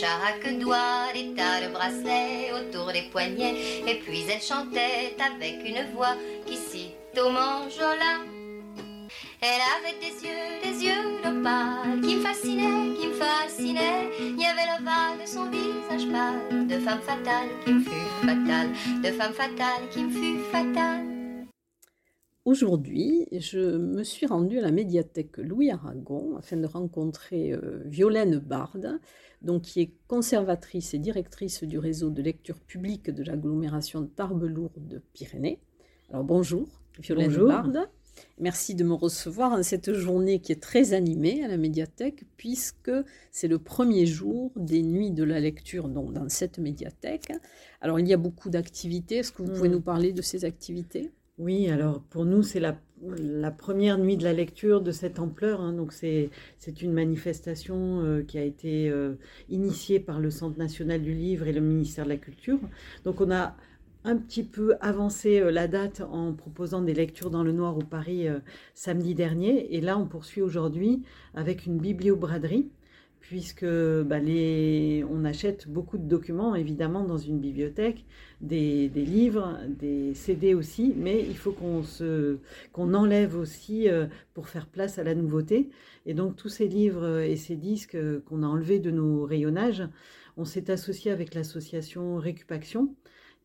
Chaque doigt, des tas de bracelets autour des poignets, et puis elle chantait avec une voix qui cite au manjola. Elle avait des yeux, des yeux d'opale qui me fascinaient, qui me fascinaient. Il y avait l'ovale de son visage pâle, de femme fatale qui me fut fatale, de femme fatale qui me fut fatale. Aujourd'hui, je me suis rendue à la médiathèque Louis Aragon afin de rencontrer euh, Violaine Bard, donc, qui est conservatrice et directrice du réseau de lecture publique de l'agglomération Tarbes-Lourdes-Pyrénées. Alors bonjour, Violaine Bonjour. Bard. Merci de me recevoir en cette journée qui est très animée à la médiathèque, puisque c'est le premier jour des nuits de la lecture donc, dans cette médiathèque. Alors, il y a beaucoup d'activités. Est-ce que vous pouvez Mm. nous parler de ces activités? Oui, alors pour nous, c'est la, la première nuit de la lecture de cette ampleur. hein. donc c'est une manifestation euh, qui a été euh, initiée par le Centre national du livre et le ministère de la Culture. Donc on a un petit peu avancé euh, la date en proposant des lectures dans le noir au Paris samedi dernier. Et là, on poursuit aujourd'hui avec une bibliobraderie puisque bah, on achète beaucoup de documents, évidemment, dans une bibliothèque, des, livres, des CD aussi, mais il faut qu'on enlève aussi euh, pour faire place à la nouveauté. Et donc, tous ces livres et ces disques euh, qu'on a enlevés de nos rayonnages, on s'est associé avec l'association Récupaction,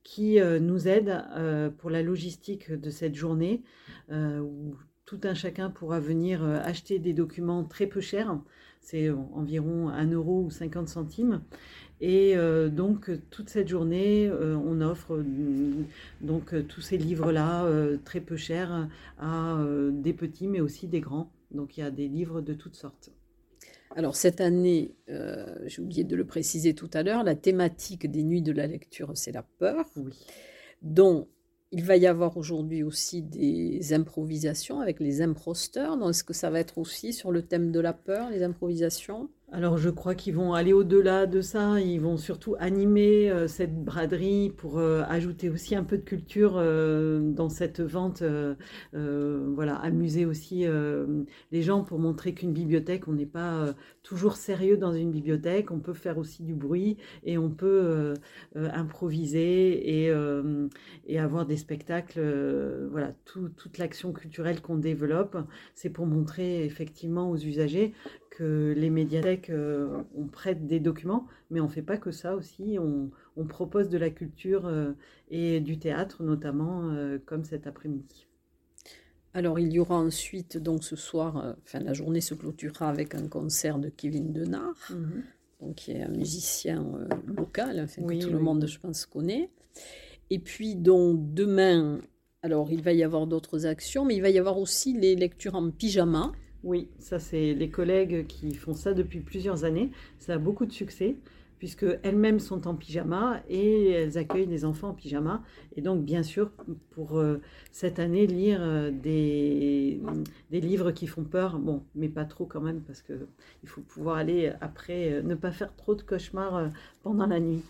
qui euh, nous aide euh, pour la logistique de cette journée, euh, où tout un chacun pourra venir acheter des documents très peu chers c'est environ 1 euro ou 50 centimes. Et donc, toute cette journée, on offre euh, donc tous ces livres-là très peu chers à des petits, mais aussi des grands. Donc, il y a des livres de toutes sortes. Alors cette année, euh, j'ai oublié de le préciser tout à l'heure, la thématique des nuits de la lecture, c'est la peur, Oui. dont il va y avoir aujourd'hui aussi des improvisations avec les imposteurs. Donc est-ce que ça va être aussi sur le thème de la peur, les improvisations? Alors je crois qu'ils vont aller au-delà de ça, ils vont surtout animer euh, cette braderie pour euh, ajouter aussi un peu de culture euh, dans cette vente, voilà, amuser aussi les gens pour montrer qu'une bibliothèque, on n'est pas toujours sérieux dans une bibliothèque, on peut faire aussi du bruit et on peut improviser et, avoir des spectacles, voilà, tout- toute l'action culturelle qu'on développe, c'est pour montrer effectivement aux usagers que les médiathèques, euh, on prête des documents, mais on ne fait pas que ça aussi. On, on propose de la culture euh, et du théâtre, notamment, euh, comme cet après-midi. Alors il y aura ensuite, donc ce soir, euh, enfin la journée se clôturera avec un concert de Kevin Denard. donc qui est un musicien euh, local, enfin, Oui, que tout le monde, je pense, connaît. Et puis, donc, demain, alors il va y avoir d'autres actions, mais il va y avoir aussi les lectures en pyjama. Oui, ça, c'est les collègues qui font ça depuis plusieurs années. Ça a beaucoup de succès, puisque elles-mêmes sont en pyjama et elles accueillent les enfants en pyjama. Et donc, bien sûr, pour euh, cette année, lire euh, des, des livres qui font peur, bon, mais pas trop quand même, parce que il faut pouvoir aller après, euh, ne pas faire trop de cauchemars pendant la nuit.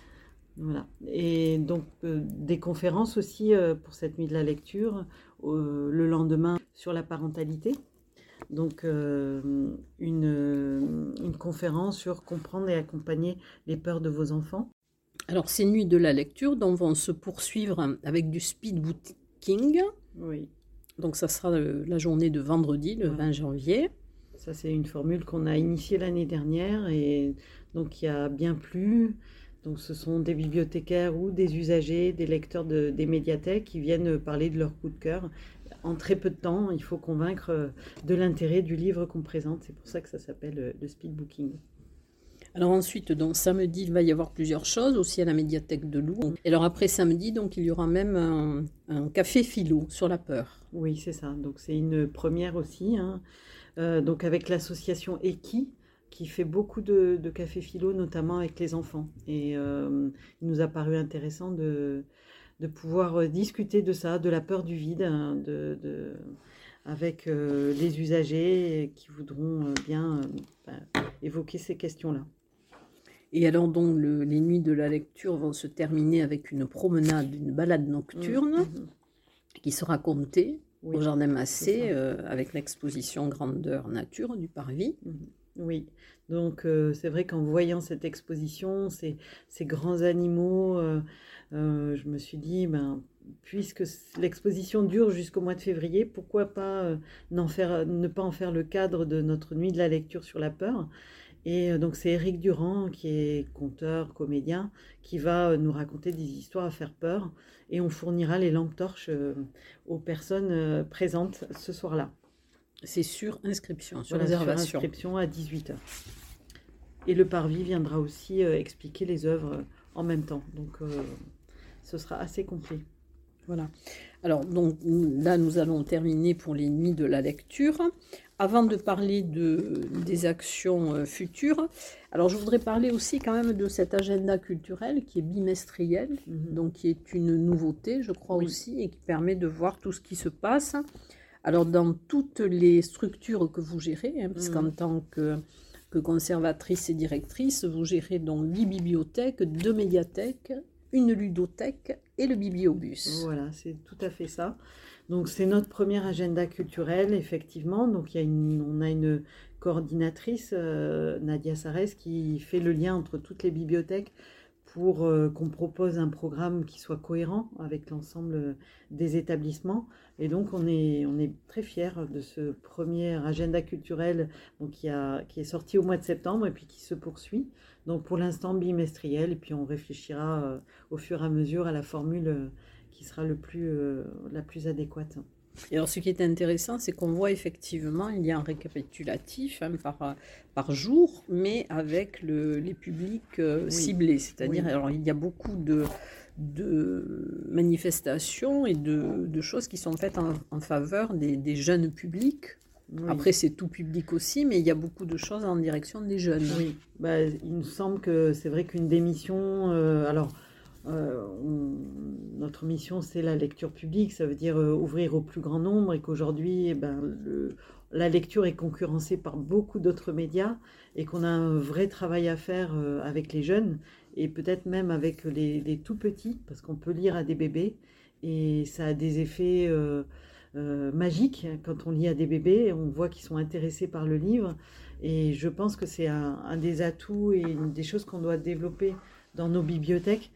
Voilà. Et donc, des conférences aussi pour cette nuit de la lecture, le lendemain sur la parentalité. Donc, euh, une, euh, une conférence sur comprendre et accompagner les peurs de vos enfants. Alors, ces nuits de la lecture donc, vont se poursuivre avec du speed booking. Oui, Donc, ça sera le- la journée de vendredi, le Ouais. 20 janvier. ça c'est une formule qu'on a initiée l'année dernière et donc qui a bien plu. Donc, ce sont des bibliothécaires ou des usagers, des lecteurs de- des médiathèques qui viennent parler de leur coup de cœur. En très peu de temps, il faut convaincre euh, de l'intérêt du livre qu'on présente. C'est pour ça que ça s'appelle euh, le speed booking. Alors ensuite, donc samedi, il va y avoir plusieurs choses, aussi à la médiathèque de Loup. Et alors après samedi, donc il y aura même un, un café philo sur la peur. Oui, c'est ça. Donc c'est une première aussi. hein. Euh, donc avec l'association Eki, qui fait beaucoup de, de café philo, notamment avec les enfants. Et euh, il nous a paru intéressant de, de pouvoir discuter de ça, de la peur du vide, hein, de, avec les usagers qui voudront bien ben, évoquer ces questions-là. Et alors donc les nuits de la lecture vont se terminer avec une promenade, une balade nocturne mmh, mmh. qui sera comptée au Jardin Massé euh, avec l'exposition Grandeur Nature du Parvis. Mmh. Oui, donc euh, c'est vrai qu'en voyant cette exposition, ces, grands animaux, euh, je me suis dit, ben, puisque l'exposition dure jusqu'au mois de février, pourquoi pas faire, ne pas en faire le cadre de notre nuit de la lecture sur la peur et euh, donc c'est Éric Durand, qui est conteur, comédien, qui va euh, nous raconter des histoires à faire peur. Et on fournira les lampes torches euh, aux personnes présentes ce soir-là. C'est sur inscription, sur réservation. Sur inscription à 18h. Et le parvis viendra aussi expliquer les œuvres en même temps. Donc ce sera assez complet. Voilà. Alors, donc là, nous allons terminer pour les nuits de la lecture. Avant de parler de, des actions euh, futures, alors je voudrais parler aussi quand même de cet agenda culturel qui est bimestriel, mhm. donc qui est une nouveauté, je crois aussi, et qui permet de voir tout ce qui se passe. Alors, dans toutes les structures que vous gérez, hein, puisqu'en mhm. tant que, que conservatrice et directrice, vous gérez donc huit bibliothèques, deux médiathèques, une ludothèque et le bibliobus. Voilà, c'est tout à fait ça. Donc c'est notre premier agenda culturel, effectivement. Donc il y a une, on a une coordinatrice, euh, Nadia Sarès, qui fait le lien entre toutes les bibliothèques pour euh, qu'on propose un programme qui soit cohérent avec l'ensemble des établissements. Et donc on est, on est très fiers de ce premier agenda culturel qui, a, qui est sorti au mois de septembre et puis qui se poursuit. Donc pour l'instant bimestriel, et puis on réfléchira euh, au fur et à mesure à la formule euh, qui sera le plus, euh, la plus adéquate. Et alors ce qui est intéressant, c'est qu'on voit effectivement, il y a un récapitulatif hein, par, par jour, mais avec le, les publics ciblés. C'est-à-dire, alors il y a beaucoup de, de manifestations et de, de, choses qui sont faites en, en faveur des, des, jeunes publics. Après, c'est tout public aussi, mais il y a beaucoup de choses en direction des jeunes. Oui, bah, il me semble que c'est vrai qu'une démission, euh, alors, euh, notre mission, c'est la lecture publique, ça veut dire euh, ouvrir au plus grand nombre, et qu'aujourd'hui, eh ben, la lecture est concurrencée par beaucoup d'autres médias, et qu'on a un vrai travail à faire avec les jeunes, et peut-être même avec les, tout petits, parce qu'on peut lire à des bébés, et ça a des effets euh, magique quand on lit à des bébés. On voit qu'ils sont intéressés par le livre. Et je pense que c'est un, des atouts et une des choses qu'on doit développer dans nos bibliothèques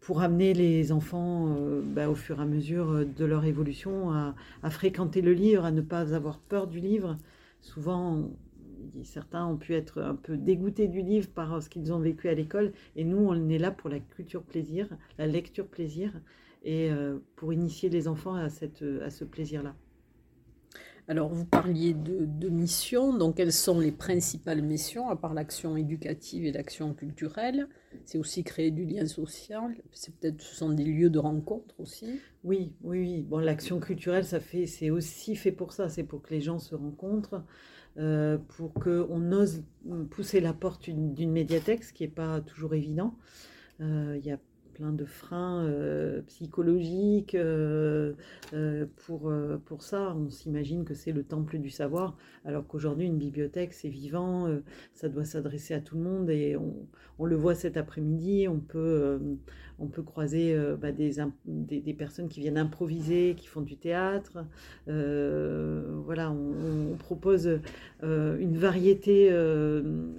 pour amener les enfants euh, bah, au fur et à mesure de leur évolution à, fréquenter le livre, à ne pas avoir peur du livre. Souvent, certains ont pu être un peu dégoûtés du livre par ce qu'ils ont vécu à l'école. Et nous, on est là pour la culture plaisir, la lecture plaisir et euh, pour initier les enfants à, cette, à ce plaisir-là. Alors, vous parliez de, de, missions, donc quelles sont les principales missions, à part l'action éducative et l'action culturelle? C'est aussi créer du lien social, c'est peut-être, ce sont des lieux de rencontre aussi. Oui, oui, oui. Bon, l'action culturelle, ça fait, c'est aussi fait pour ça, c'est pour que les gens se rencontrent, euh, pour qu'on ose pousser la porte d'une médiathèque, ce qui n'est pas toujours évident. Euh, il y a plein de freins euh, psychologiques euh, euh, pour, pour ça. On s'imagine que c'est le temple du savoir, alors qu'aujourd'hui, une bibliothèque, c'est vivant, ça doit s'adresser à tout le monde et on, le voit cet après-midi, on peut, on peut croiser bah, des, des, personnes qui viennent improviser, qui font du théâtre. voilà, on propose une variété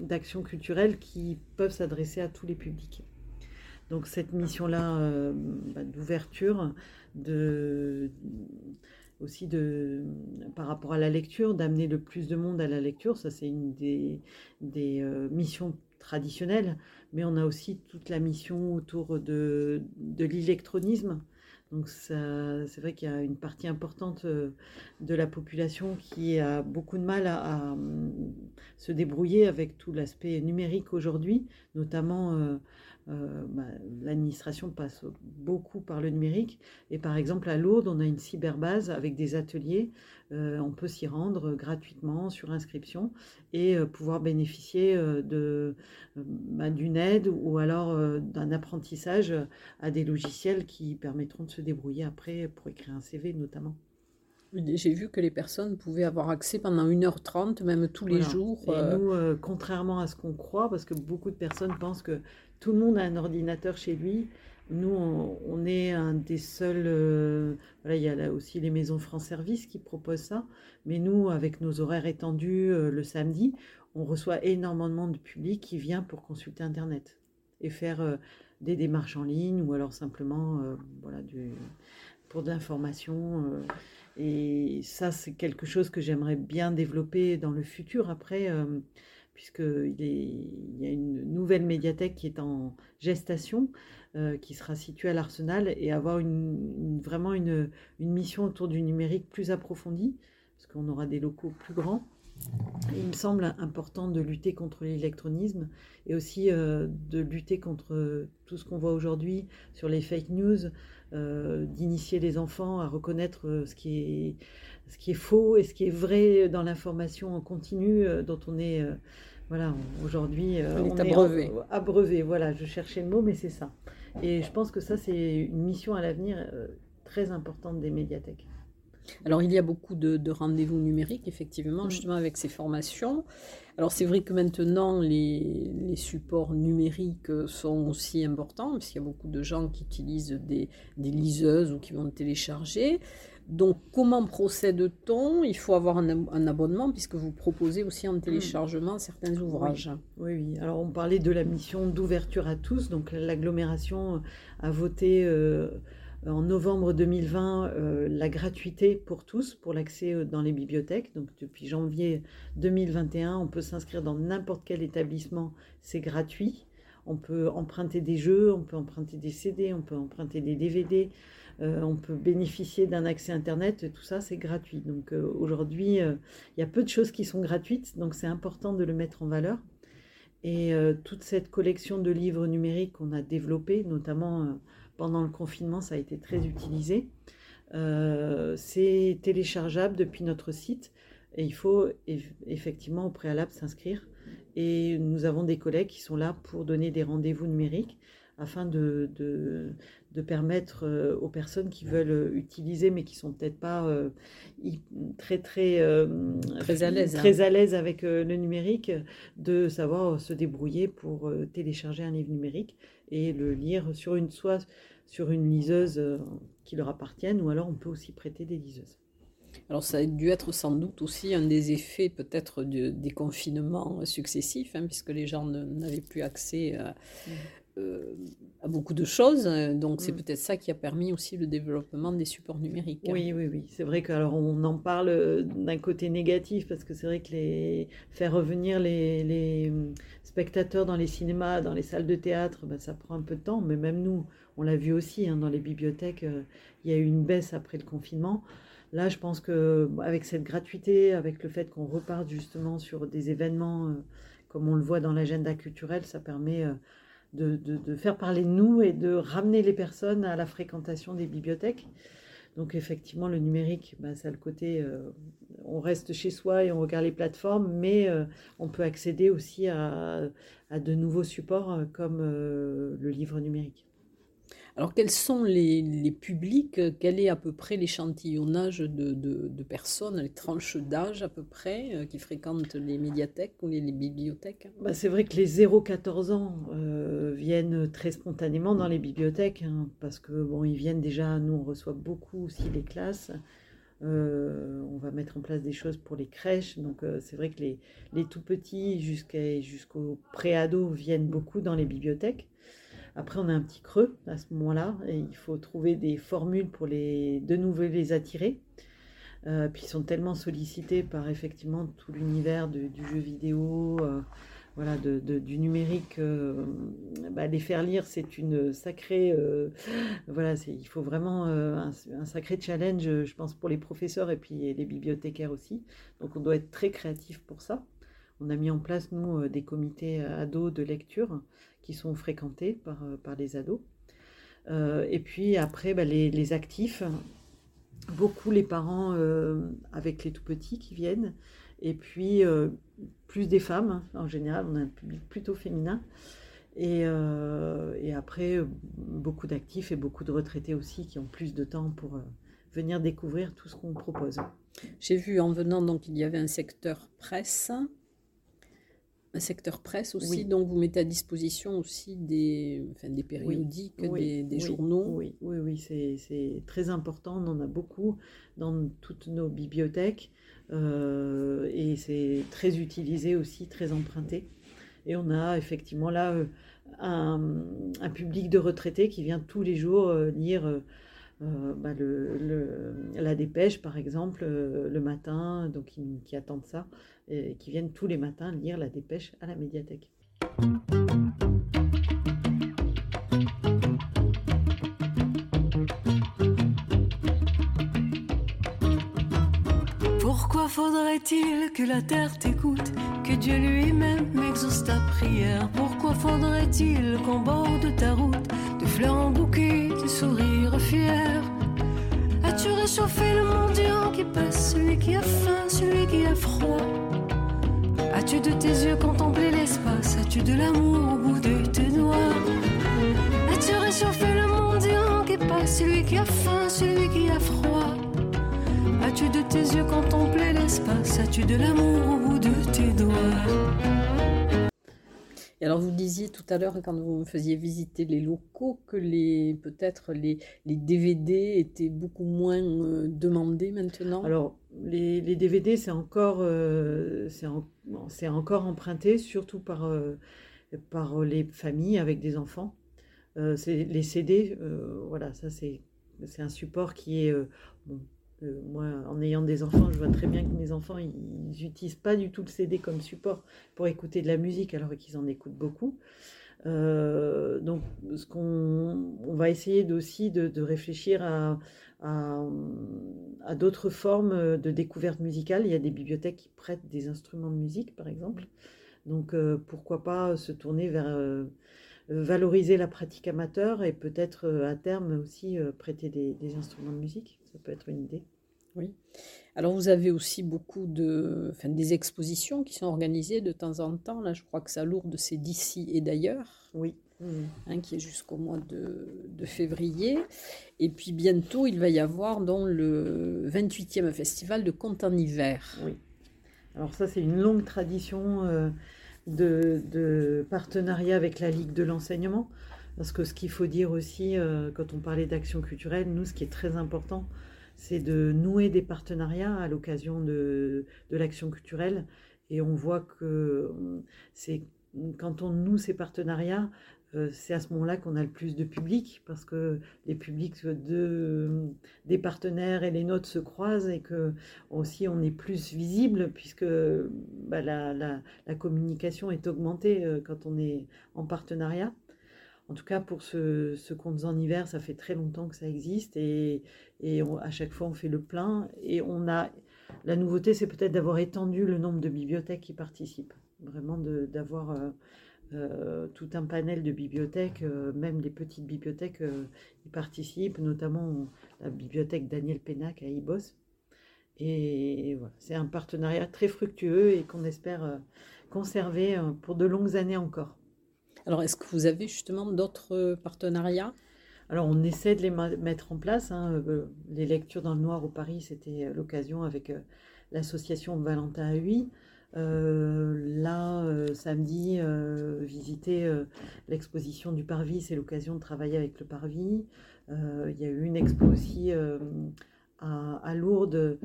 d'actions culturelles qui peuvent s'adresser à tous les publics. Donc cette mission-là euh, bah, d'ouverture, de, aussi de, par rapport à la lecture, d'amener le plus de monde à la lecture, ça c'est une des, euh, missions traditionnelles, mais on a aussi toute la mission autour de, de l'électronisme. Donc c'est vrai qu'il y a une partie importante euh, de la population qui a beaucoup de mal à, se débrouiller avec tout l'aspect numérique aujourd'hui, notamment bah, l'administration passe beaucoup par le numérique. Et par exemple, à Lourdes, on a une cyberbase avec des ateliers. Euh, on peut s'y rendre gratuitement sur inscription et euh, pouvoir bénéficier bah, d'une aide ou alors d'un apprentissage à des logiciels qui permettront de se débrouiller après pour écrire un CV notamment. J'ai vu que les personnes pouvaient avoir accès pendant 1h30, même tous les jours. Et nous, contrairement à ce qu'on croit, parce que beaucoup de personnes pensent que tout le monde a un ordinateur chez lui. Nous, on, est un des seuls. Euh, voilà, il y a là aussi les maisons France Service qui proposent ça. Mais nous, avec nos horaires étendus euh, le samedi, on reçoit énormément de public qui vient pour consulter Internet et faire euh, des démarches en ligne ou alors simplement voilà, du, pour de l'information. et ça, c'est quelque chose que j'aimerais bien développer dans le futur. Après puisqu'il il y a une nouvelle médiathèque qui est en gestation, euh, qui sera située à l'Arsenal, et avoir vraiment une, mission autour du numérique plus approfondie, parce qu'on aura des locaux plus grands. Il me semble important de lutter contre l'électronisme et aussi euh, de lutter contre tout ce qu'on voit aujourd'hui sur les fake news, euh, d'initier les enfants à reconnaître ce qui est ce qui est faux et ce qui est vrai dans l'information en continu dont on est voilà, aujourd'hui, euh, on, est abreuvé. abreuvé. Voilà, je cherchais le mot, mais c'est ça. Et je pense que ça, c'est une mission à l'avenir euh, très importante des médiathèques. Alors, il y a beaucoup de, rendez-vous numériques, effectivement, mm. justement avec ces formations. Alors, c'est vrai que maintenant, les, les, supports numériques sont aussi importants, puisqu'il y a beaucoup de gens qui utilisent des, des liseuses ou qui vont télécharger. Donc, comment procède-t-on? Il faut avoir un, abonnement puisque vous proposez aussi en téléchargement certains ouvrages. Oui, oui, Alors, on parlait de la mission d'ouverture à tous. Donc, l'agglomération a voté euh, en novembre 2020 euh, la gratuité pour tous pour l'accès euh, dans les bibliothèques. Donc, depuis janvier 2021, on peut s'inscrire dans n'importe quel établissement. C'est gratuit. On peut emprunter des jeux, on peut emprunter des CD, on peut emprunter des DVD. Euh, on peut bénéficier d'un accès Internet, tout ça c'est gratuit. Donc euh, aujourd'hui, euh, il y a peu de choses qui sont gratuites, donc c'est important de le mettre en valeur. Et toute cette collection de livres numériques qu'on a développée, notamment pendant le confinement, ça a été très utilisé. c'est téléchargeable depuis notre site et il faut effectivement au préalable s'inscrire. Et nous avons des collègues qui sont là pour donner des rendez-vous numériques afin de, de permettre euh, aux personnes qui veulent euh, utiliser mais qui sont peut-être pas euh, très très très à l'aise très hein. à l'aise avec le numérique de savoir se débrouiller pour télécharger un livre numérique et le lire sur une soit sur une liseuse qui leur appartienne ou alors on peut aussi prêter des liseuses. Alors ça a dû être sans doute aussi un des effets peut-être des confinements successifs, hein, puisque les gens n'avaient plus accès à, mmh. Euh, à beaucoup de choses. Donc c'est mm. peut-être ça qui a permis aussi le développement des supports numériques. Oui, oui, oui. C'est vrai qu'alors on en parle euh, d'un côté négatif parce que c'est vrai que les faire revenir les, les, spectateurs dans les cinémas, dans les salles de théâtre, ben, ça prend un peu de temps. Mais même nous, on l'a vu aussi hein, dans les bibliothèques, euh, il y a eu une baisse après le confinement. Là, je pense que avec cette gratuité, avec le fait qu'on reparte justement sur des événements comme on le voit dans l'agenda culturel, ça permet de, faire parler de nous et de ramener les personnes à la fréquentation des bibliothèques. Donc effectivement, le numérique, bah, ça a le côté, euh, on reste chez soi et on regarde les plateformes, mais euh, on peut accéder aussi à, de nouveaux supports euh, comme le livre numérique. Alors, quels sont les, publics Quel est à peu près l'échantillonnage de, personnes, les tranches d'âge à peu près euh, qui fréquentent les médiathèques ou les, bibliothèques? Bah, C'est vrai que les 0-14 ans euh, viennent très spontanément dans les bibliothèques hein, parce que bon, ils viennent déjà. Nous, on reçoit beaucoup aussi les classes. Euh, on va mettre en place des choses pour les crèches. Donc, c'est vrai que les, tout petits jusqu'au pré-ado viennent beaucoup dans les bibliothèques. Après, on a un petit creux à ce moment-là et il faut trouver des formules pour les, de nouveau les attirer. Euh, puis ils sont tellement sollicités par effectivement tout l'univers du jeu vidéo, euh, voilà, du numérique. Euh, bah, les faire lire, c'est une sacrée, voilà, il faut vraiment un, un, sacré challenge, je pense, pour les professeurs et puis les bibliothécaires aussi. Donc on doit être très créatif pour ça. On a mis en place, nous, des comités ados de lecture qui sont fréquentés par, par les ados. et puis après, bah, les, actifs, beaucoup les parents avec les tout petits qui viennent, et puis plus des femmes. En général, on a un public plutôt féminin. Et, et après, beaucoup d'actifs et beaucoup de retraités aussi qui ont plus de temps pour venir découvrir tout ce qu'on propose. J'ai vu en venant, donc il y avait un secteur presse, un secteur presse aussi, donc vous mettez à disposition aussi des, enfin, des périodiques, des, journaux. Oui, oui, oui, c'est très important, on en a beaucoup dans toutes nos bibliothèques euh, et c'est très utilisé aussi, très emprunté. Et on a effectivement là euh, un, un, public de retraités qui vient tous les jours euh, lire euh, bah, la dépêche, par exemple, euh, le matin, donc qui, attendent ça, et qui viennent tous les matins lire la dépêche à la médiathèque. Faudrait-il que la terre t'écoute, que Dieu lui-même exauce ta prière? Pourquoi faudrait-il qu'on borde ta route de fleurs en bouquet, de sourires fiers? As-tu réchauffé le mendiant qui passe, celui qui a faim, celui qui a froid? As-tu de tes yeux contemplé l'espace? As-tu de l'amour au bout de tes doigts? As-tu réchauffé le mendiant qui passe, celui qui a faim, celui qui a froid? As-tu de tes yeux contemplé l'espace? As-tu de l'amour au bout de tes doigts? Et alors vous disiez tout à l'heure quand vous me faisiez visiter les locaux que les peut-être les, les, DVD étaient beaucoup moins euh, demandés maintenant? Alors les, les DVD c'est encore euh, c'est encore emprunté surtout par euh, par les familles avec des enfants. c'est les CD voilà ça c'est c'est un support qui est euh, moi, en ayant des enfants, je vois très bien que mes enfants, ils n'utilisent pas du tout le CD comme support pour écouter de la musique, alors qu'ils en écoutent beaucoup. Euh, donc, ce qu'on on va essayer aussi de, réfléchir à, d'autres formes de découverte musicale. Il y a des bibliothèques qui prêtent des instruments de musique, par exemple. Donc, euh, pourquoi pas se tourner vers valoriser la pratique amateur et peut-être à terme aussi prêter des instruments de musique ça peut être une idée. Oui. Alors vous avez aussi beaucoup de, enfin, des expositions qui sont organisées de temps en temps. Là, je crois que ça lourde, c'est d'ici et d'ailleurs. Oui. Hein, qui est jusqu'au mois de, de, février. Et puis bientôt, il va y avoir dans le 28e festival de conte en hiver. Oui. Alors ça, c'est une longue tradition euh, de, de, partenariat avec la Ligue de l'enseignement. Parce que ce qu'il faut dire aussi, euh, quand on parlait d'action culturelle, nous, ce qui est très important, c'est de nouer des partenariats à l'occasion de, l'action culturelle. Et on voit que c'est quand on noue ces partenariats, euh, c'est à ce moment-là qu'on a le plus de public, parce que les publics de, des partenaires et les nôtres se croisent et que aussi on est plus visible, puisque bah, la, la, communication est augmentée euh, quand on est en partenariat. En tout cas, pour ce, ce Contes en hiver, ça fait très longtemps que ça existe et, à chaque fois, on fait le plein. Et on a la nouveauté, c'est peut-être d'avoir étendu le nombre de bibliothèques qui participent. Vraiment d'avoir euh, euh, tout un panel de bibliothèques, euh, même les petites bibliothèques y participent, notamment la bibliothèque Daniel Pénac à Ibos. Et, c'est un partenariat très fructueux et qu'on espère conserver pour de longues années encore. Alors, est-ce que vous avez justement d'autres partenariats? Alors, on essaie de les mettre en place. Hein, euh, les lectures dans le noir au Paris, c'était l'occasion avec euh, l'association Valentin à Euh, là, samedi, visiter l'exposition du Parvis, c'est l'occasion de travailler avec le Parvis. Il y a eu une expo aussi à, Lourdes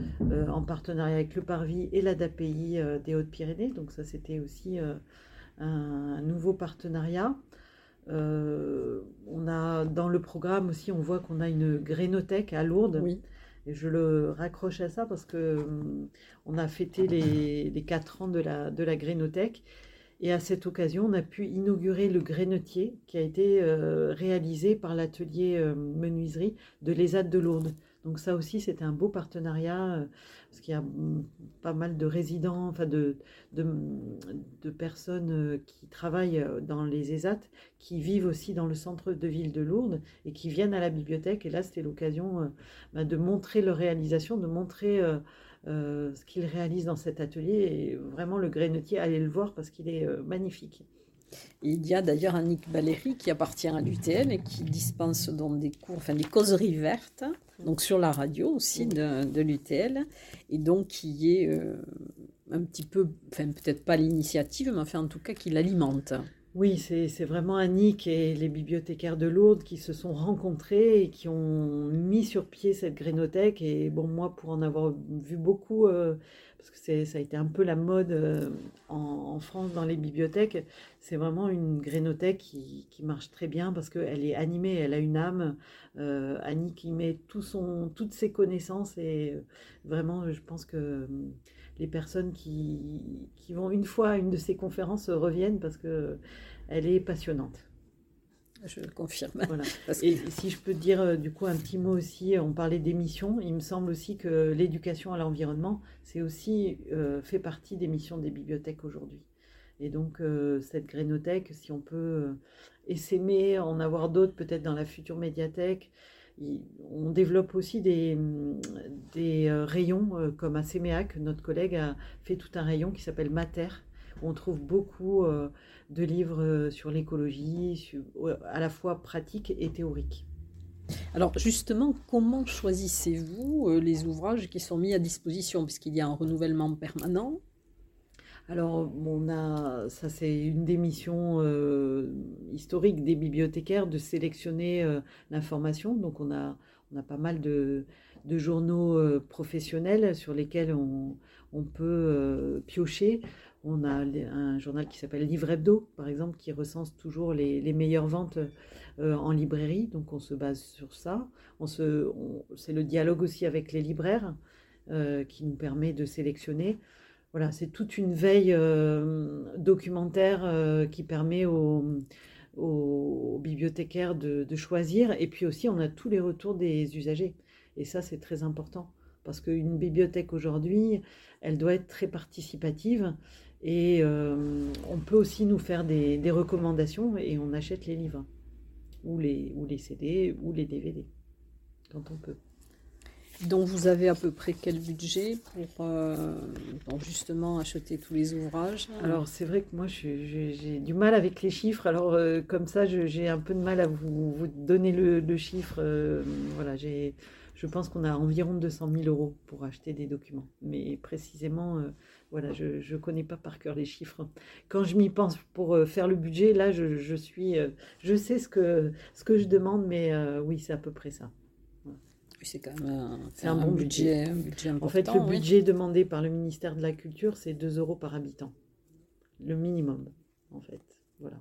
en partenariat avec le Parvis et l'ADAPI des Hautes-Pyrénées. Donc ça, c'était aussi un, nouveau partenariat. Euh, on a dans le programme aussi, on voit qu'on a une grénothèque à Lourdes. Et je le raccroche à ça parce que hum, on a fêté les, les 4 ans de la, de la grénothèque. Et à cette occasion, on a pu inaugurer le grénotier qui a été euh, réalisé par l'atelier euh, menuiserie de l'ESAD de Lourdes. Donc ça aussi, c'était un beau partenariat, euh, parce qu'il y a mm, pas mal de résidents, enfin de, personnes euh, qui travaillent euh, dans les ESAT, qui vivent aussi dans le centre de ville de Lourdes et qui viennent à la bibliothèque. Et là, c'était l'occasion bah, de montrer leur réalisation, de montrer ce qu'ils réalisent dans cet atelier. Et vraiment, le grénotier, allez le voir parce qu'il est magnifique. Il y a d'ailleurs Annick Valéry qui appartient à l'UTL et qui dispense dans des cours, enfin des causeries vertes, donc sur la radio aussi de, de l'UTL, et donc qui est euh, un petit peu, enfin peut-être pas l'initiative, mais enfin en tout cas qui l'alimente. Oui, c'est vraiment Annick et les bibliothécaires de Lourdes qui se sont rencontrés et qui ont mis sur pied cette grénothèque. Et bon, moi, pour en avoir vu beaucoup, euh, parce que ça a été un peu la mode euh, en, France dans les bibliothèques, c'est vraiment une grénothèque qui, marche très bien parce qu'elle est animée, elle a une âme. Euh, Annick y met tout son, toutes ses connaissances et vraiment, je pense que les personnes qui, qui vont une fois à une de ces conférences reviennent parce que elle est passionnante. Je le confirme. Voilà. Et si je peux dire euh, du coup un petit mot aussi, on parlait d'émissions, il me semble aussi que l'éducation à l'environnement, c'est aussi euh, fait partie des missions des bibliothèques aujourd'hui. Et donc euh, cette grénothèque, si on peut essaimer, en avoir d'autres peut-être dans la future médiathèque, on développe aussi des, euh, rayons euh, comme à Séméac, notre collègue a fait tout un rayon qui s'appelle Mater, où on trouve beaucoup euh, de livres sur l'écologie, à la fois pratiques et théoriques. Alors justement, comment choisissez-vous les ouvrages qui sont mis à disposition? Puisqu'il y a un renouvellement permanent. Alors, on a, ça c'est une des missions euh, historiques des bibliothécaires de sélectionner euh, l'information. Donc, on a, on a pas mal de, journaux euh, professionnels sur lesquels on, peut piocher. On a un journal qui s'appelle Livre Hebdo, par exemple, qui recense toujours les, meilleures ventes en librairie. Donc, on se base sur ça. On c'est le dialogue aussi avec les libraires qui nous permet de sélectionner. Voilà, c'est toute une veille euh, documentaire euh, qui permet aux, bibliothécaires de, choisir. Et puis aussi, on a tous les retours des usagers. Et ça, c'est très important. Parce qu'une bibliothèque aujourd'hui, elle doit être très participative. Et euh, on peut aussi nous faire des, recommandations et on achète les livres. Ou les, ou les CD ou les DVD. Quand on peut. Donc vous avez à peu près quel budget pour, euh, justement acheter tous les ouvrages? Alors c'est vrai que moi j'ai du mal avec les chiffres. Alors euh, comme ça j'ai un peu de mal à vous, donner le, chiffre. Euh, je pense qu'on a environ 200 000 euros pour acheter des documents. Mais précisément, voilà, je ne connais pas par cœur les chiffres. Quand je m'y pense pour faire le budget, là je, suis, je sais ce que, ce que je demande, mais oui c'est à peu près ça c'est quand même un, bon budget. en fait, le budget demandé par le ministère de la Culture, c'est 2 euros par habitant. Le minimum, en fait. Voilà.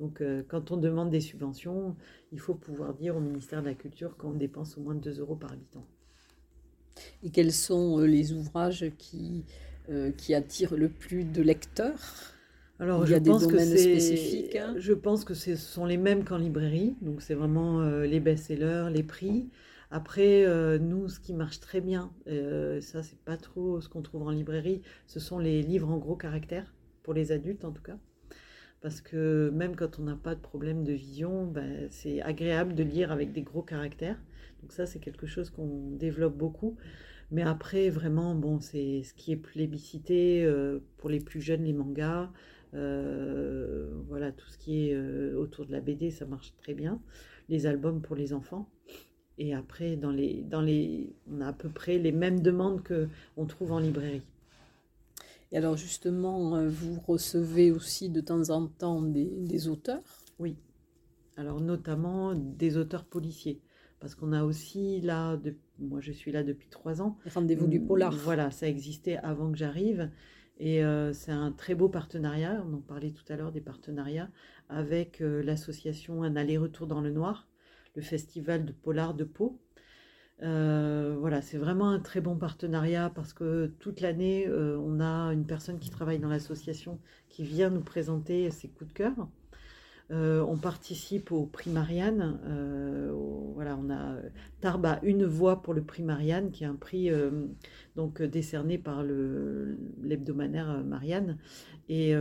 Donc, euh, quand on demande des subventions, il faut pouvoir dire au ministère de la Culture qu'on dépense au moins 2 euros par habitant. Et quels sont euh, les ouvrages qui, euh, qui attirent le plus de lecteurs? Alors, il y a des domaines spécifiques. Hein? je pense que ce sont les mêmes qu'en librairie. Donc, c'est vraiment les best-sellers, les prix. Après, euh, nous, ce qui marche très bien, euh, ça, c'est pas trop ce qu'on trouve en librairie, ce sont les livres en gros caractères, pour les adultes en tout cas. Parce que même quand on n'a pas de problème de vision, ben, c'est agréable de lire avec des gros caractères. Donc, ça, c'est quelque chose qu'on développe beaucoup. Mais après, vraiment, bon, c'est ce qui est plébiscité euh, pour les plus jeunes, les mangas. voilà, tout ce qui est autour de la BD, ça marche très bien. Les albums pour les enfants. Et après, dans les, dans les, on a à peu près les mêmes demandes qu'on trouve en librairie. Et alors justement, euh, vous recevez aussi de temps en temps des, auteurs? Oui. Alors notamment des auteurs policiers. Parce qu'on a aussi là, de, moi je suis là depuis trois ans. Rendez-vous du polar. Voilà, ça existait avant que j'arrive. Et euh, c'est un très beau partenariat, on en parlait tout à l'heure des partenariats, avec euh, l'association Un aller-retour dans le noir, festival de polar de Pau. Euh, voilà, c'est vraiment un très bon partenariat parce que toute l'année, euh, on a une personne qui travaille dans l'association qui vient nous présenter ses coups de cœur. Euh, on participe au prix Marianne. voilà, on a Tarbes une voix pour le prix Marianne, qui est un prix donc décerné par l'hebdomadaire Marianne et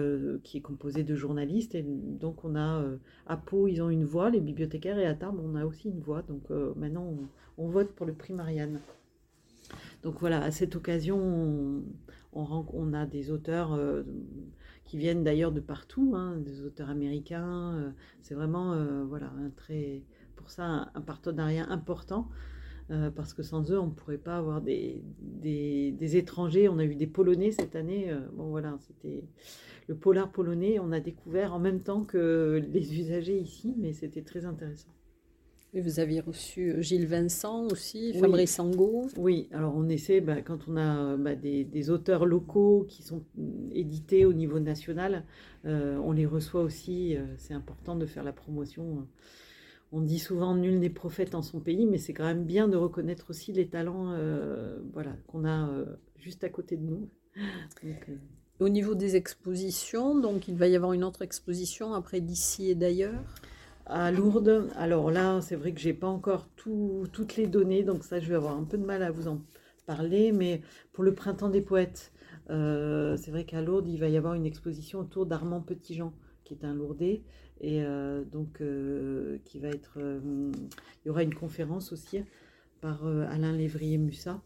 qui est composé de journalistes. Et donc on a à Pau, ils ont une voix, les bibliothécaires, et à Tarbes, on a aussi une voix. Donc maintenant, on, vote pour le prix Marianne. Donc voilà, à cette occasion, on, a des auteurs euh, qui viennent d'ailleurs de partout, hein, des auteurs américains. Euh, c'est vraiment euh, voilà, un très, pour ça un, partenariat important. parce que sans eux, on ne pourrait pas avoir des, des, étrangers. On a eu des Polonais cette année. bon, voilà, c'était le polar polonais. On a découvert en même temps que les usagers ici, mais c'était très intéressant vous aviez reçu euh, Gilles Vincent aussi, Fabrice Sango. Oui, alors on essaie, bah, quand on a bah, des, auteurs locaux qui sont édités au niveau national, euh, on les reçoit aussi. Euh, c'est important de faire la promotion. On dit souvent nul n'est prophète en son pays, mais c'est quand même bien de reconnaître aussi les talents voilà, qu'on a juste à côté de nous. au niveau des expositions, donc il va y avoir une autre exposition après d'ici et d'ailleurs? À Lourdes. Alors là, c'est vrai que j'ai pas encore toutes les données, donc ça, je vais avoir un peu de mal à vous en parler. Mais pour le printemps des poètes, euh, c'est vrai qu'à Lourdes, il va y avoir une exposition autour d'Armand Petitjean, qui est un Lourdais, et euh, donc euh, qui va être. il y aura une conférence aussi par Alain Lévrier-Mussat.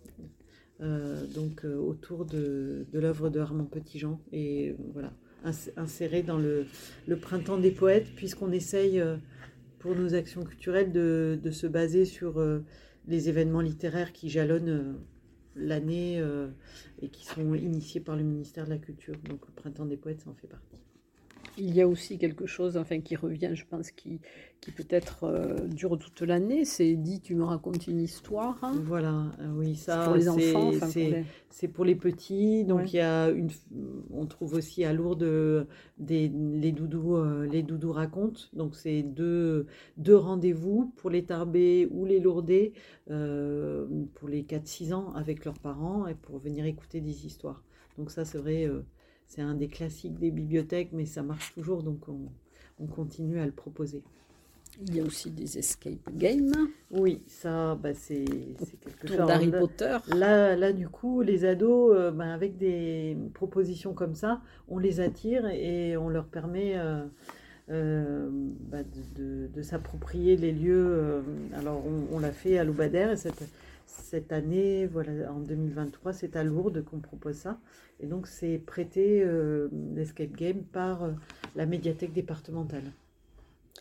donc autour de, de l'œuvre de Armand Petitjean et voilà inséré dans le, printemps des poètes, puisqu'on essaye, euh, pour nos actions culturelles, de, de se baser sur euh, les événements littéraires qui jalonnent euh, l'année et qui sont initiés par le ministère de la Culture. Donc le printemps des poètes, ça en fait partie. Il y a aussi quelque chose enfin, qui revient, je pense, qui, qui peut-être euh, dure toute l'année. C'est dit, tu me racontes une histoire. Hein. Voilà, euh, oui, ça. Pour les enfants, c'est pour, les... petits. Donc il y a une, on trouve aussi à Lourdes des, les doudous, euh, les doudous racontent. Donc c'est deux, deux rendez-vous pour les tarbés ou les lourdés pour les 4-6 ans avec leurs parents et pour venir écouter des histoires. Donc ça, c'est vrai c'est un des classiques des bibliothèques, mais ça marche toujours, donc on, continue à le proposer. Il y a aussi des escape games. Oui, ça, bah, c'est quelque chose. d'Harry Potter. Là, là, du coup, les ados, euh, bah, avec des propositions comme ça, on les attire et on leur permet euh, euh, bah, de, s'approprier les lieux. alors, on, l'a fait à Loubadère et cette, cette année, voilà, en 2023, c'est à Lourdes qu'on propose ça. Et donc, c'est prêté euh, l'escape game par euh, la médiathèque départementale.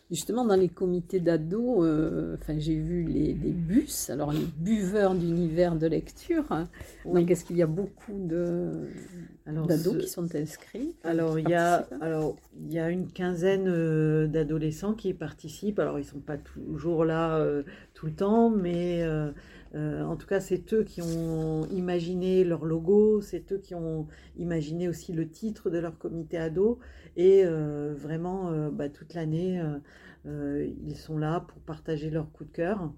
Justement, dans les comités d'ados, euh, enfin, j'ai vu les, bus, alors les buveurs d'univers de lecture. Donc, est-ce qu'il y a beaucoup d'ados qui sont inscrits alors il, y a, alors, il y a une quinzaine d'adolescents qui participent. Alors, ils ne sont pas toujours là tout le temps, mais euh, en tout cas, c'est eux qui ont imaginé leur logo, c'est eux qui ont imaginé aussi le titre de leur comité ado. Et euh, vraiment, euh, bah, toute l'année, ils sont là pour partager leur coup de cœur.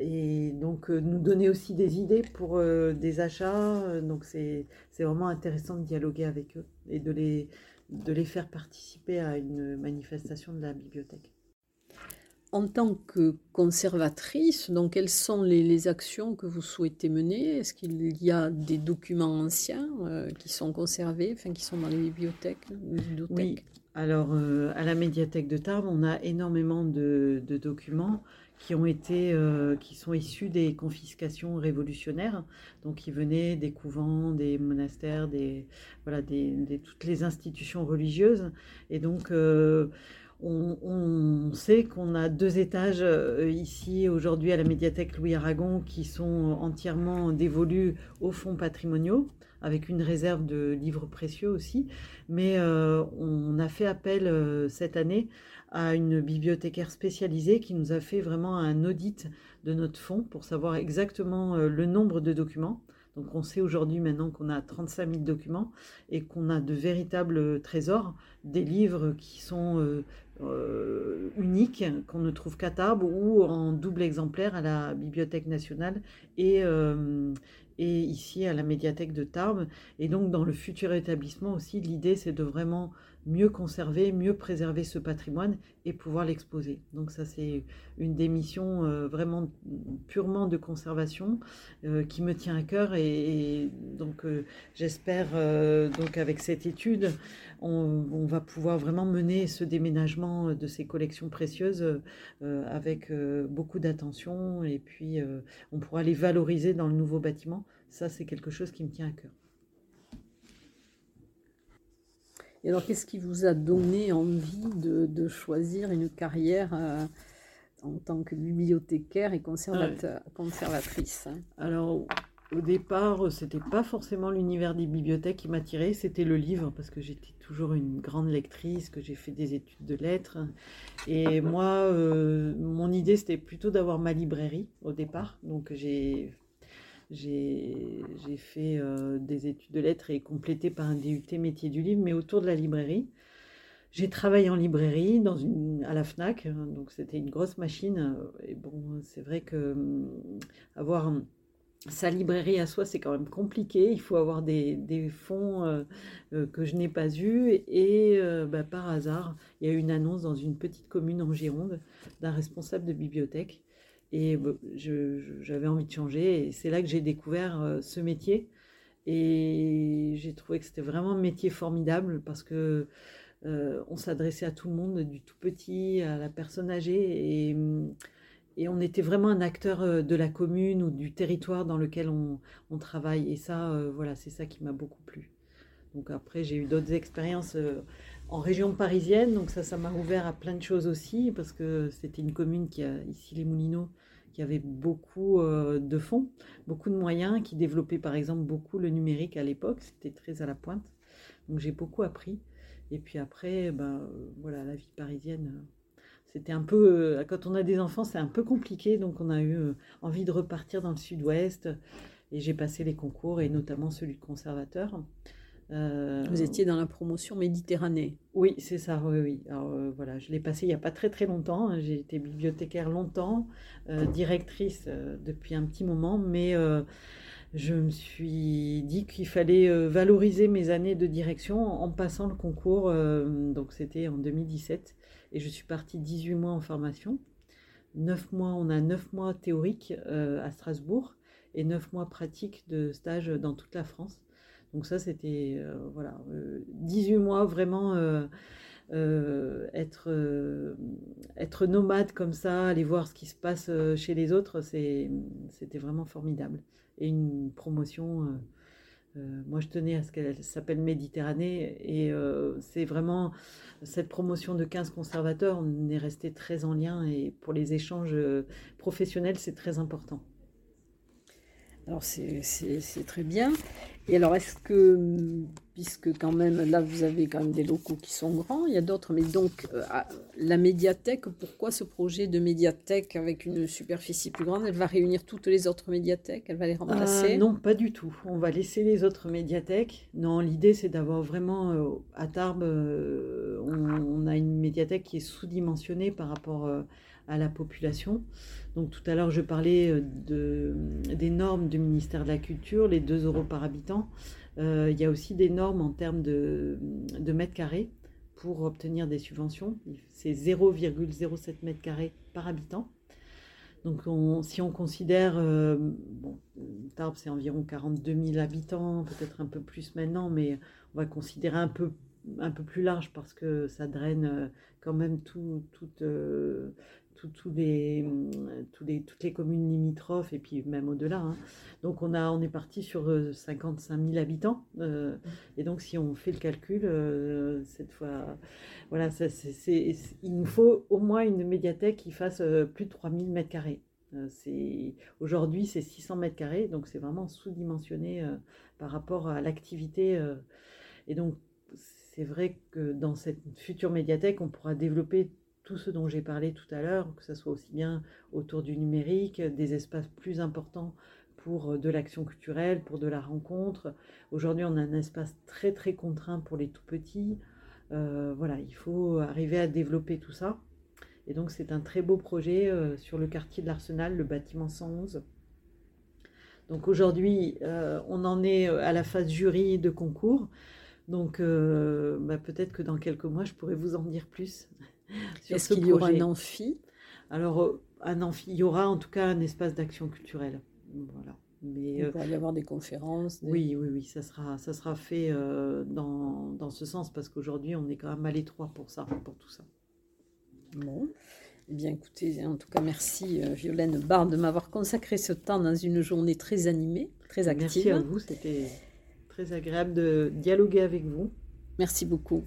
Et donc, nous donner aussi des idées pour des achats. Donc, c'est vraiment intéressant de dialoguer avec eux et de les, de les faire participer à une manifestation de la bibliothèque en tant que conservatrice, donc quelles sont les, actions que vous souhaitez mener? Est-ce qu'il y a des documents anciens euh, qui sont conservés, enfin qui sont dans les bibliothèques, Oui. Alors euh, à la médiathèque de Tarbes, on a énormément de, documents qui ont été, euh, qui sont issus des confiscations révolutionnaires, donc qui venaient des couvents, des monastères, des voilà, des, toutes les institutions religieuses, et donc on, sait qu'on a deux étages euh, ici aujourd'hui à la médiathèque Louis Aragon qui sont entièrement dévolus aux fonds patrimoniaux avec une réserve de livres précieux aussi. Mais euh, on a fait appel euh, cette année à une bibliothécaire spécialisée qui nous a fait vraiment un audit de notre fonds pour savoir exactement le nombre de documents. Donc on sait aujourd'hui maintenant qu'on a 35 000 documents et qu'on a de véritables trésors, des livres qui sont euh, unique qu'on ne trouve qu'à Tarbes ou en double exemplaire à la Bibliothèque nationale euh, et ici à la médiathèque de Tarbes. Et donc dans le futur établissement aussi, l'idée c'est de vraiment mieux conserver, mieux préserver ce patrimoine et pouvoir l'exposer. Donc ça c'est une des missions euh, vraiment purement de conservation euh, qui me tient à cœur et, donc euh, j'espère donc avec cette étude on, va pouvoir vraiment mener ce déménagement de ces collections précieuses avec beaucoup d'attention et puis on pourra les valoriser dans le nouveau bâtiment. Ça c'est quelque chose qui me tient à cœur. Et alors, qu'est-ce qui vous a donné envie de, choisir une carrière euh, en tant que bibliothécaire et conservatrice hein? Alors, au départ, c'était pas forcément l'univers des bibliothèques qui m'attirait, c'était le livre, parce que j'étais toujours une grande lectrice, que j'ai fait des études de lettres. Et moi, euh, mon idée, c'était plutôt d'avoir ma librairie au départ. Donc, j'ai j'ai fait euh, des études de lettres et complété par un DUT métier du livre, mais autour de la librairie. J'ai travaillé en librairie à la FNAC, hein, donc c'était une grosse machine. Et bon, c'est vrai que hum, avoir sa librairie à soi, c'est quand même compliqué. Il faut avoir des, des fonds euh, euh, que je n'ai pas eus. Et bah, par hasard, il y a eu une annonce dans une petite commune en Gironde d'un responsable de bibliothèque et j'avais envie de changer. Et c'est là que j'ai découvert euh, ce métier. Et j'ai trouvé que c'était vraiment un métier formidable parce que euh, on s'adressait à tout le monde, du tout petit à la personne âgée. Et, et, on était vraiment un acteur euh, de la commune ou du territoire dans lequel on, on travaille. Et ça, voilà, c'est ça qui m'a beaucoup plu. Donc après, j'ai eu d'autres expériences en région parisienne. Donc ça, ça m'a ouvert à plein de choses aussi, parce que c'était une commune qui a, ici les Moulineaux, qui avait beaucoup euh, de fonds, beaucoup de moyens, qui développait par exemple beaucoup le numérique à l'époque. C'était très à la pointe. Donc j'ai beaucoup appris. Et puis après, ben, voilà, la vie parisienne, euh, c'était un peu, quand on a des enfants, c'est un peu compliqué. Donc on a eu envie de repartir dans le sud-ouest. Et j'ai passé les concours, et notamment celui de conservateur. Euh, Vous étiez dans la promotion Méditerranée. Oui, c'est ça, oui, oui. Alors, euh, voilà, je l'ai passé il n'y a pas très très longtemps. Hein. J'ai été bibliothécaire longtemps, euh, directrice depuis un petit moment, mais je me suis dit qu'il fallait valoriser mes années de direction en passant le concours. donc c'était en 2017 et je suis partie 18 mois en formation. 9 mois, on a 9 mois théoriques à Strasbourg et 9 mois pratiques de stage dans toute la France. Donc ça, c'était euh, voilà, 18 euh, mois vraiment euh, être, être nomade comme ça, aller voir ce qui se passe chez les autres, c'était vraiment formidable. Et une promotion, moi je tenais à ce qu'elle s'appelle Méditerranée, et c'est vraiment cette promotion de 15 conservateurs, on est resté très en lien, et pour les échanges professionnels, c'est très important. Alors c'est très bien. Et alors est-ce que, puisque quand même là vous avez quand même des locaux qui sont grands, il y a d'autres, mais donc euh, la médiathèque, pourquoi ce projet de médiathèque avec une superficie plus grande? Elle va réunir toutes les autres médiathèques? Elle va les remplacer? Euh, Non, pas du tout. On va laisser les autres médiathèques. Non, l'idée c'est d'avoir vraiment euh, à Tarbes, on, a une médiathèque qui est sous-dimensionnée par rapport à la population. Donc tout à l'heure, je parlais euh, de, des normes du ministère de la Culture, les 2 euros par habitant. Euh, il y a aussi des normes en termes de, mètres carrés pour obtenir des subventions. C'est 0,07 mètres carrés par habitant. Donc si on considère, euh, bon, Tarbes c'est environ 42 000 habitants, peut-être un peu plus maintenant, mais on va considérer un peu, un peu plus large parce que ça draine quand même tout, toute, tout, les, les, toutes les communes limitrophes et puis même au-delà. Hein. Donc on, a, on est parti sur 55 euh, 000 habitants. Euh, et donc si on fait le calcul, euh, cette fois, voilà, ça, c'est, il nous faut au moins une médiathèque qui fasse plus de 3 000 mètres carrés. Aujourd'hui, c'est 600 mètres carrés, donc c'est vraiment sous-dimensionné par rapport à l'activité. et donc, c'est vrai que dans cette future médiathèque, on pourra développer tout ce dont j'ai parlé tout à l'heure, que ce soit aussi bien autour du numérique, des espaces plus importants pour euh, de l'action culturelle, pour de la rencontre. Aujourd'hui, on a un espace très très contraint pour les tout petits. Euh, voilà, il faut arriver à développer tout ça. Et donc, c'est un très beau projet euh, sur le quartier de l'Arsenal, le bâtiment 111. Donc aujourd'hui, on en est à la phase jury de concours. Donc bah, peut-être que dans quelques mois, je pourrais vous en dire plus. Est-ce qu'il y aura un amphi? Alors, un amphi, il y aura en tout cas un espace d'action culturelle. Voilà. Mais, il va y avoir des conférences. Oui, oui, oui, ça sera, ça sera fait dans, dans, ce sens parce qu'aujourd'hui, on est quand même à l'étroit pour ça, pour tout ça. Bon. Eh bien, écoutez, en tout cas, merci euh, Violaine Barre de m'avoir consacré ce temps dans une journée très animée, très active. Merci à vous, c'était très agréable de dialoguer avec vous. Merci beaucoup.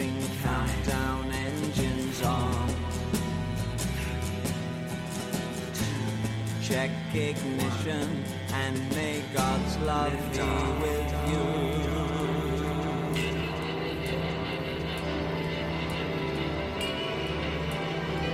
Commencing countdown, engines on. Check ignition and may God's love be with you.